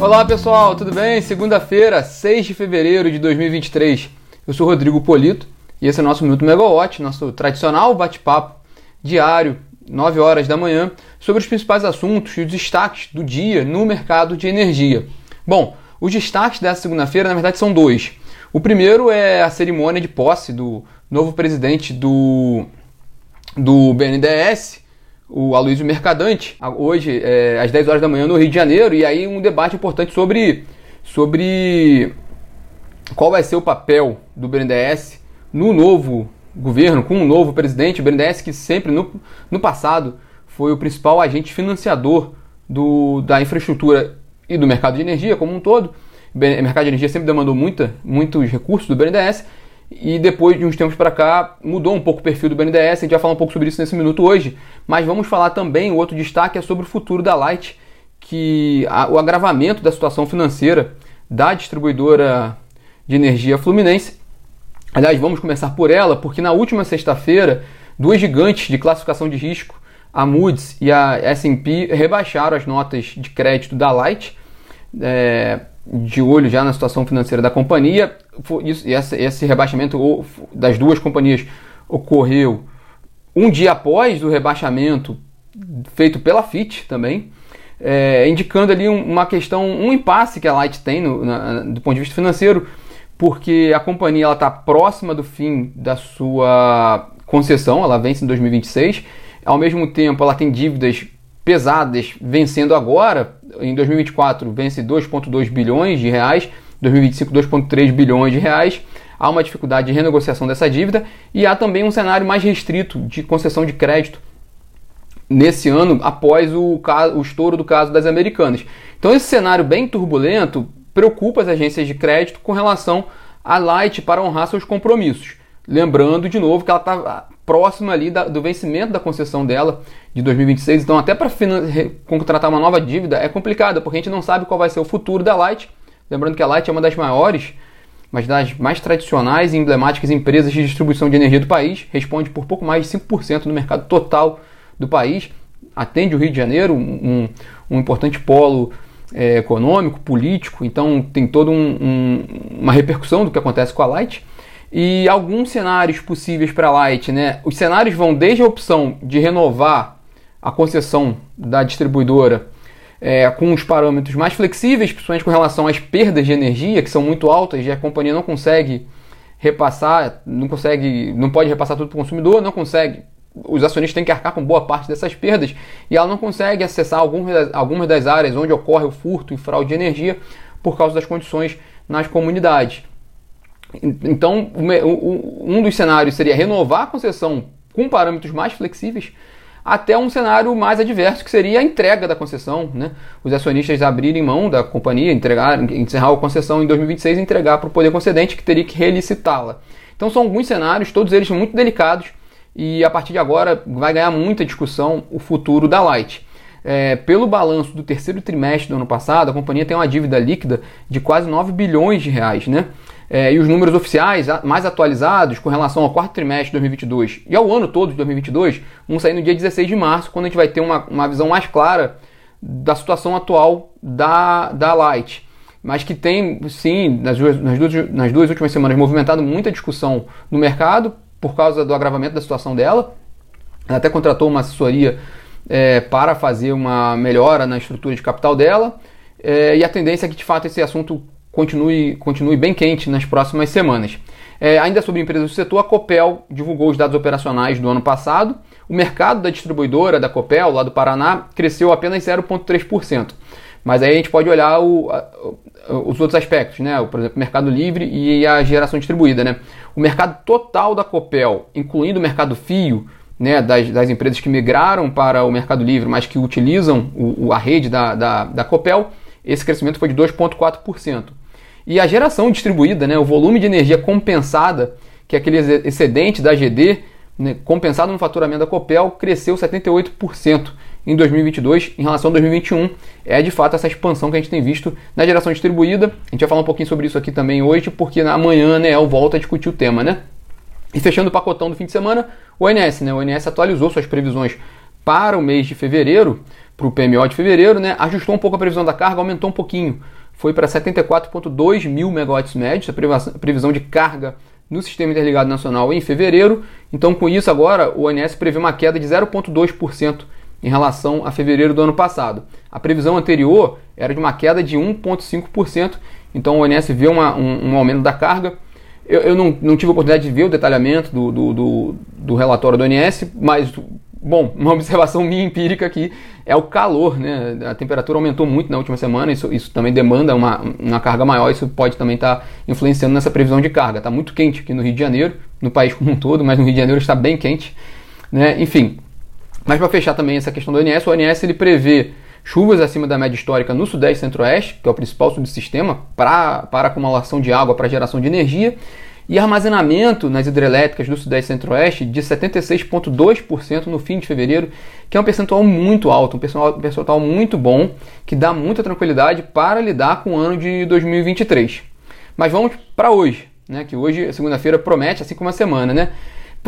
Olá pessoal, tudo bem? Segunda-feira, 6 de fevereiro de 2023. Eu sou Rodrigo Polito e esse é o nosso Minuto Megawatt, nosso tradicional bate-papo diário, 9 horas da manhã, sobre os principais assuntos e os destaques do dia no mercado de energia. Bom, os destaques dessa segunda-feira, na verdade, são dois. O primeiro é a cerimônia de posse do novo presidente do, do BNDES, o Aloysio Mercadante, hoje é, às 10 horas da manhã no Rio de Janeiro, e aí um debate importante sobre, sobre qual vai ser o papel do BNDES no novo governo, com um novo presidente, o BNDES que sempre no, no passado foi o principal agente financiador do, da infraestrutura e do mercado de energia como um todo. O mercado de energia sempre demandou muita, muitos recursos do BNDES e depois de uns tempos para cá mudou um pouco o perfil do BNDES. A gente vai falar um pouco sobre isso nesse minuto hoje, mas vamos falar também, o outro destaque é sobre o futuro da Light, que a, o agravamento da situação financeira da distribuidora de energia Fluminense. Aliás, vamos começar por ela, porque na última sexta-feira, duas gigantes de classificação de risco, a Moody's e a S&P, rebaixaram as notas de crédito da Light. É, de olho já na situação financeira da companhia. Isso, esse, rebaixamento das duas companhias ocorreu um dia após o rebaixamento feito pela FIT também, é, indicando ali uma questão, um impasse que a Light tem no, na, do ponto de vista financeiro, porque a companhia está próxima do fim da sua concessão, ela vence em 2026, ao mesmo tempo ela tem dívidas pesadas vencendo agora. Em 2024 vence 2,2 bilhões de reais, 2025 2,3 bilhões de reais. Há uma dificuldade de renegociação dessa dívida e há também um cenário mais restrito de concessão de crédito nesse ano após o, o estouro do caso das americanas. Então esse cenário bem turbulento preocupa as agências de crédito com relação à Light para honrar seus compromissos. Lembrando de novo que ela está próxima ali da, do vencimento da concessão dela de 2026. Então, até para contratar uma nova dívida é complicado, porque a gente não sabe qual vai ser o futuro da Light. Lembrando que a Light é uma das maiores, mas das mais tradicionais e emblemáticas empresas de distribuição de energia do país. Responde por pouco mais de 5% do mercado total do país. Atende o Rio de Janeiro, um, um importante polo é, econômico, político. Então, tem toda um, um, uma repercussão do que acontece com a Light e alguns cenários possíveis para Light, né? Os cenários vão desde a opção de renovar a concessão da distribuidora é, com os parâmetros mais flexíveis, principalmente com relação às perdas de energia, que são muito altas e a companhia não consegue repassar, não consegue, não pode repassar tudo para o consumidor, não consegue. Os acionistas têm que arcar com boa parte dessas perdas e ela não consegue acessar algumas, algumas das áreas onde ocorre o furto e fraude de energia por causa das condições nas comunidades. Então, um dos cenários seria renovar a concessão com parâmetros mais flexíveis, até um cenário mais adverso, que seria a entrega da concessão. Né? Os acionistas abrirem mão da companhia, entregar, encerrar a concessão em 2026 e entregar para o poder concedente, que teria que relicitá-la. Então, são alguns cenários, todos eles muito delicados, e a partir de agora vai ganhar muita discussão o futuro da Light. É, pelo balanço do terceiro trimestre do ano passado, a companhia tem uma dívida líquida de quase 9 bilhões de reais, né? É, e os números oficiais mais atualizados com relação ao quarto trimestre de 2022 e ao ano todo de 2022 vão sair no dia 16 de março, quando a gente vai ter uma, uma visão mais clara da situação atual da, da Light. Mas que tem, sim, nas duas, nas, duas, nas duas últimas semanas, movimentado muita discussão no mercado por causa do agravamento da situação dela. Ela até contratou uma assessoria é, para fazer uma melhora na estrutura de capital dela. É, e a tendência é que, de fato, esse assunto continue, continue bem quente nas próximas semanas. É, ainda sobre empresas do setor, a Copel divulgou os dados operacionais do ano passado. O mercado da distribuidora da Copel, lá do Paraná, cresceu apenas 0,3%. Mas aí a gente pode olhar o, a, os outros aspectos, né? Por exemplo, o mercado livre e a geração distribuída. Né? O mercado total da Copel, incluindo o mercado fio, né, das, das empresas que migraram para o mercado livre, mas que utilizam o, a rede da, da, da Copel, esse crescimento foi de 2,4%. E a geração distribuída, né, o volume de energia compensada, que é aquele excedente da GD, né, compensado no faturamento da Copel, cresceu 78% em 2022 em relação a 2021. É de fato essa expansão que a gente tem visto na geração distribuída. A gente vai falar um pouquinho sobre isso aqui também hoje, porque amanhã né, eu volto a discutir o tema. Né? E fechando o pacotão do fim de semana, o ONS. Né, o ONS atualizou suas previsões para o mês de fevereiro, para o PMO de fevereiro, né, ajustou um pouco a previsão da carga, aumentou um pouquinho. Foi para 74,2 mil megawatts médios, a previsão de carga no Sistema Interligado Nacional em fevereiro. Então, com isso, agora o ONS prevê uma queda de 0,2% em relação a fevereiro do ano passado. A previsão anterior era de uma queda de 1,5%, então o ONS vê uma, um, um, aumento da carga. Eu, eu não, não, tive a oportunidade de ver o detalhamento do, do, do, do relatório do ONS, mas Bom, uma observação minha empírica aqui é o calor, né? A temperatura aumentou muito na última semana, isso, isso também demanda uma, uma carga maior, isso pode também estar tá influenciando nessa previsão de carga. Está muito quente aqui no Rio de Janeiro, no país como um todo, mas no Rio de Janeiro está bem quente, né? Enfim, mas para fechar também essa questão do ONS, o ONS ele prevê chuvas acima da média histórica no Sudeste e Centro-Oeste, que é o principal subsistema para, para acumulação de água para geração de energia, e armazenamento nas hidrelétricas do Sudeste e Centro-Oeste de 76,2% no fim de fevereiro, que é um percentual muito alto, um percentual muito bom, que dá muita tranquilidade para lidar com o ano de 2023. Mas vamos para hoje, né? que hoje, segunda-feira, promete, assim como a semana, né?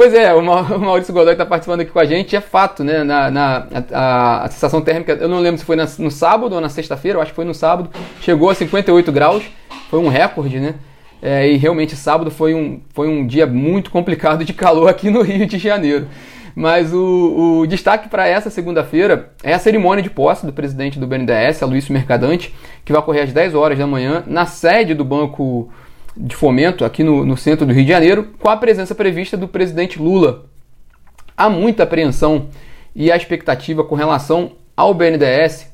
Pois é, o Maurício Godoy está participando aqui com a gente, é fato, né? Na, na a, a, sensação térmica, eu não lembro se foi na, no sábado ou na sexta-feira, eu acho que foi no sábado, chegou a 58 graus, foi um recorde, né? É, e realmente sábado foi um, foi um dia muito complicado de calor aqui no Rio de Janeiro. Mas o, o destaque para essa segunda-feira é a cerimônia de posse do presidente do BNDES, Aloysio Mercadante, que vai ocorrer às 10 horas da manhã na sede do Banco de Fomento, aqui no, no centro do Rio de Janeiro, com a presença prevista do presidente Lula. Há muita apreensão e a expectativa com relação ao BNDES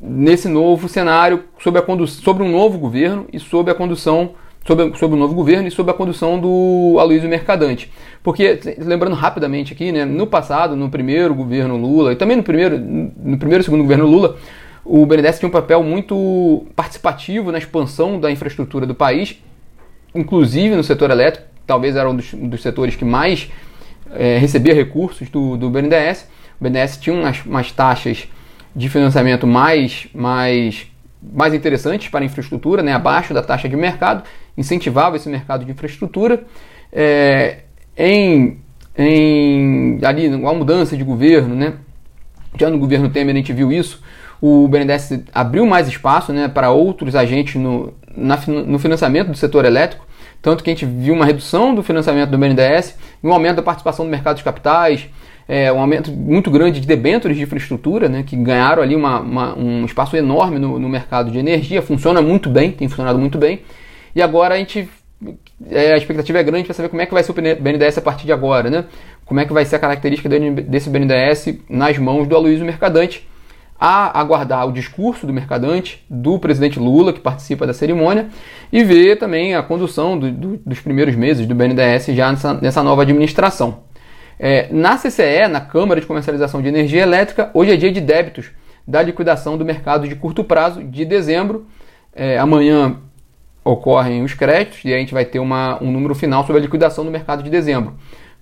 nesse novo cenário sobre, a sobre um novo governo e sob a condução sobre, sobre o novo governo e sobre a condução do Aloysio Mercadante. Porque, lembrando rapidamente aqui, né, no passado, no primeiro governo Lula, e também no primeiro, no primeiro e segundo governo Lula, o BNDES tinha um papel muito participativo na expansão da infraestrutura do país, inclusive no setor elétrico, talvez era um dos, dos setores que mais é, recebia recursos do, do BNDES. O BNDES tinha umas, umas taxas de financiamento mais, mais mais interessantes para a infraestrutura, né, abaixo da taxa de mercado, incentivava esse mercado de infraestrutura. É, em, em ali a mudança de governo, né, já no governo Temer a gente viu isso, o BNDES abriu mais espaço né, para outros agentes no, na, no financiamento do setor elétrico, tanto que a gente viu uma redução do financiamento do BNDES, um aumento da participação no mercado de capitais, é, um aumento muito grande de debêntures de infraestrutura, né, que ganharam ali uma, uma, um espaço enorme no, no, mercado de energia, funciona muito bem, tem funcionado muito bem. E agora a gente. É, a expectativa é grande para saber como é que vai ser o BNDES a partir de agora, né? Como é que vai ser a característica desse BNDES nas mãos do Aloysio Mercadante, a aguardar o discurso do Mercadante, do presidente Lula, que participa da cerimônia, e ver também a condução do, do, dos primeiros meses do BNDES já nessa, nessa nova administração. É, na CCE, na Câmara de Comercialização de Energia Elétrica, hoje é dia de débitos da liquidação do mercado de curto prazo de dezembro. É, amanhã ocorrem os créditos e a gente vai ter uma, um número final sobre a liquidação do mercado de dezembro.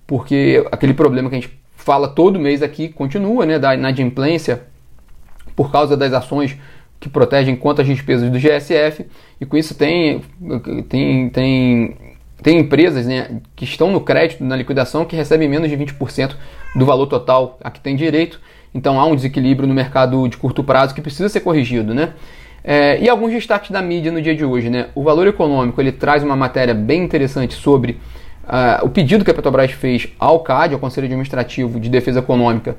Porque aquele problema que a gente fala todo mês aqui continua, né, da inadimplência por causa das ações que protegem contra as despesas do GSF e com isso tem, tem, tem tem empresas né, que estão no crédito, na liquidação, que recebem menos de 20% do valor total a que tem direito. Então há um desequilíbrio no mercado de curto prazo que precisa ser corrigido. Né? É, e alguns destaques da mídia no dia de hoje. Né? O Valor Econômico ele traz uma matéria bem interessante sobre uh, o pedido que a Petrobras fez ao CAD, ao Conselho Administrativo de Defesa Econômica,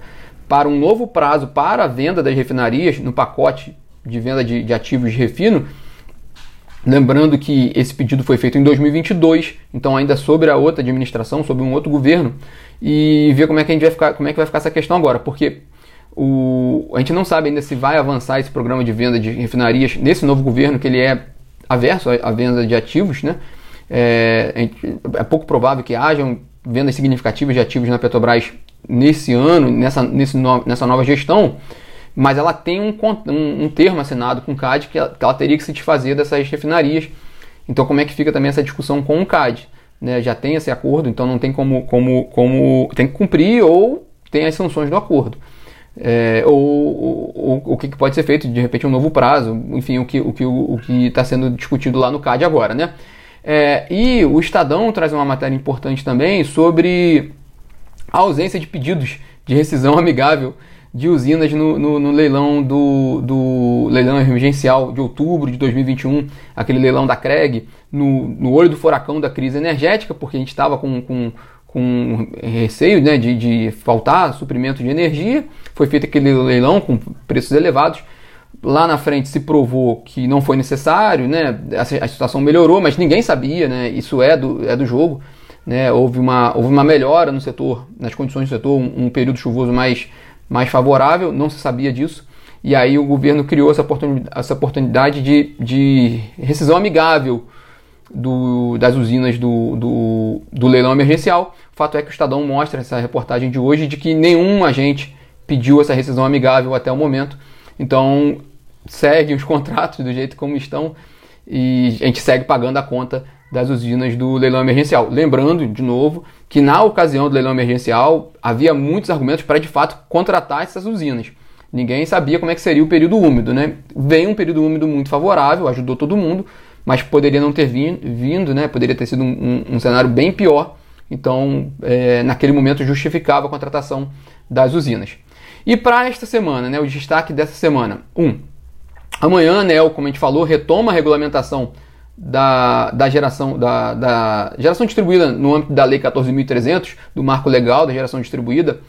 para um novo prazo para a venda das refinarias no pacote de venda de, de ativos de refino Lembrando que esse pedido foi feito em 2022, então ainda sobre a outra administração, sobre um outro governo, e ver como é que a gente vai ficar, como é que vai ficar essa questão agora, porque o, a gente não sabe ainda se vai avançar esse programa de venda de refinarias nesse novo governo, que ele é averso à venda de ativos, né? É, é pouco provável que hajam vendas significativas de ativos na Petrobras nesse ano, nessa, nesse no, nessa nova gestão mas ela tem um, um, um termo assinado com o CAD que ela, que ela, teria que se desfazer dessas refinarias. Então, como é que fica também essa discussão com o CAD? Né? Já tem esse acordo, então não tem como, como, como tem que cumprir ou tem as sanções do acordo. É, ou, ou, o que pode ser feito, de repente, um novo prazo, enfim, o que o que o, que está sendo discutido lá no CAD agora, né? É, e o Estadão traz uma matéria importante também sobre a ausência de pedidos de rescisão amigável de usinas no, no, no, leilão do, do leilão emergencial de outubro de 2021, aquele leilão da CREG, no, no olho do furacão da crise energética, porque a gente estava com, com, com receio né, de, de faltar suprimento de energia. Foi feito aquele leilão com preços elevados. Lá na frente se provou que não foi necessário, né? a, a situação melhorou, mas ninguém sabia, né? isso é do, é do jogo. Né? Houve, uma, houve uma melhora no setor, nas condições do setor, um, um período chuvoso mais mais favorável, não se sabia disso. E aí o governo criou essa oportunidade, essa oportunidade de, de rescisão amigável do, das usinas do, do, do, leilão emergencial. O fato é que o Estadão mostra essa reportagem de hoje de que nenhum agente pediu essa rescisão amigável até o momento. Então segue os contratos do jeito como estão e a gente segue pagando a conta das usinas do leilão emergencial. Lembrando, de novo, que na ocasião do leilão emergencial havia muitos argumentos para de fato contratar essas usinas. Ninguém sabia como é que seria o período úmido, né? Vem um período úmido muito favorável, ajudou todo mundo, mas poderia não ter vindo, né? Poderia ter sido um, um, um cenário bem pior. Então, é, naquele momento justificava a contratação das usinas. E para esta semana, né? O destaque dessa semana, um, amanhã, né? Como a gente falou, retoma a regulamentação da, da, geração, da, da geração distribuída no âmbito da Lei 14.300, do marco legal da geração distribuída,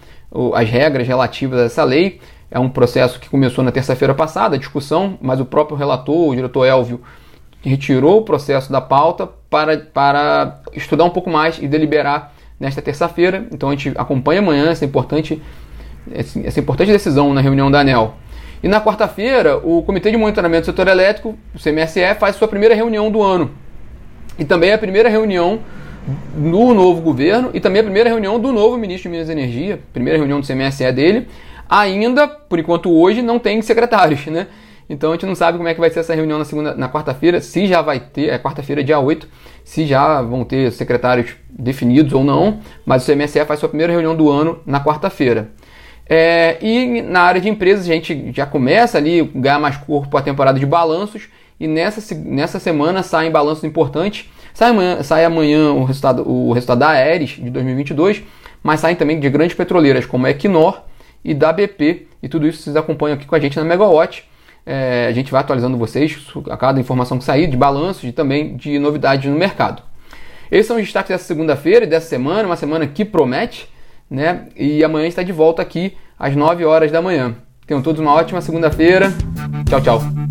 as regras relativas a essa lei. É um processo que começou na terça-feira passada, a discussão, mas o próprio relator, o diretor Elvio, retirou o processo da pauta para, para estudar um pouco mais e deliberar nesta terça-feira. Então a gente acompanha amanhã essa importante, essa importante decisão na reunião da ANEL. E na quarta-feira, o Comitê de Monitoramento do Setor Elétrico, o CMSE, faz sua primeira reunião do ano. E também a primeira reunião no novo governo e também a primeira reunião do novo ministro de Minas e Energia, primeira reunião do CMSE dele. Ainda, por enquanto hoje, não tem secretários, né? Então a gente não sabe como é que vai ser essa reunião na segunda, na quarta-feira, se já vai ter, é quarta-feira, dia 8, se já vão ter secretários definidos ou não, mas o CMSE faz sua primeira reunião do ano na quarta-feira. É, e na área de empresas a gente já começa ali ganhar mais corpo a temporada de balanços e nessa, nessa semana saem balanços importantes. Sai amanhã, sai amanhã o, resultado, o resultado da Aeres de 2022, mas saem também de grandes petroleiras como a Equinor e da BP. E tudo isso vocês acompanham aqui com a gente na Megawatt. É, a gente vai atualizando vocês a cada informação que sair, de balanços e também de novidades no mercado. Esses são os destaques dessa segunda-feira e dessa semana, uma semana que promete né? E amanhã está de volta aqui às 9 horas da manhã. Tenham todos uma ótima segunda-feira. Tchau, tchau.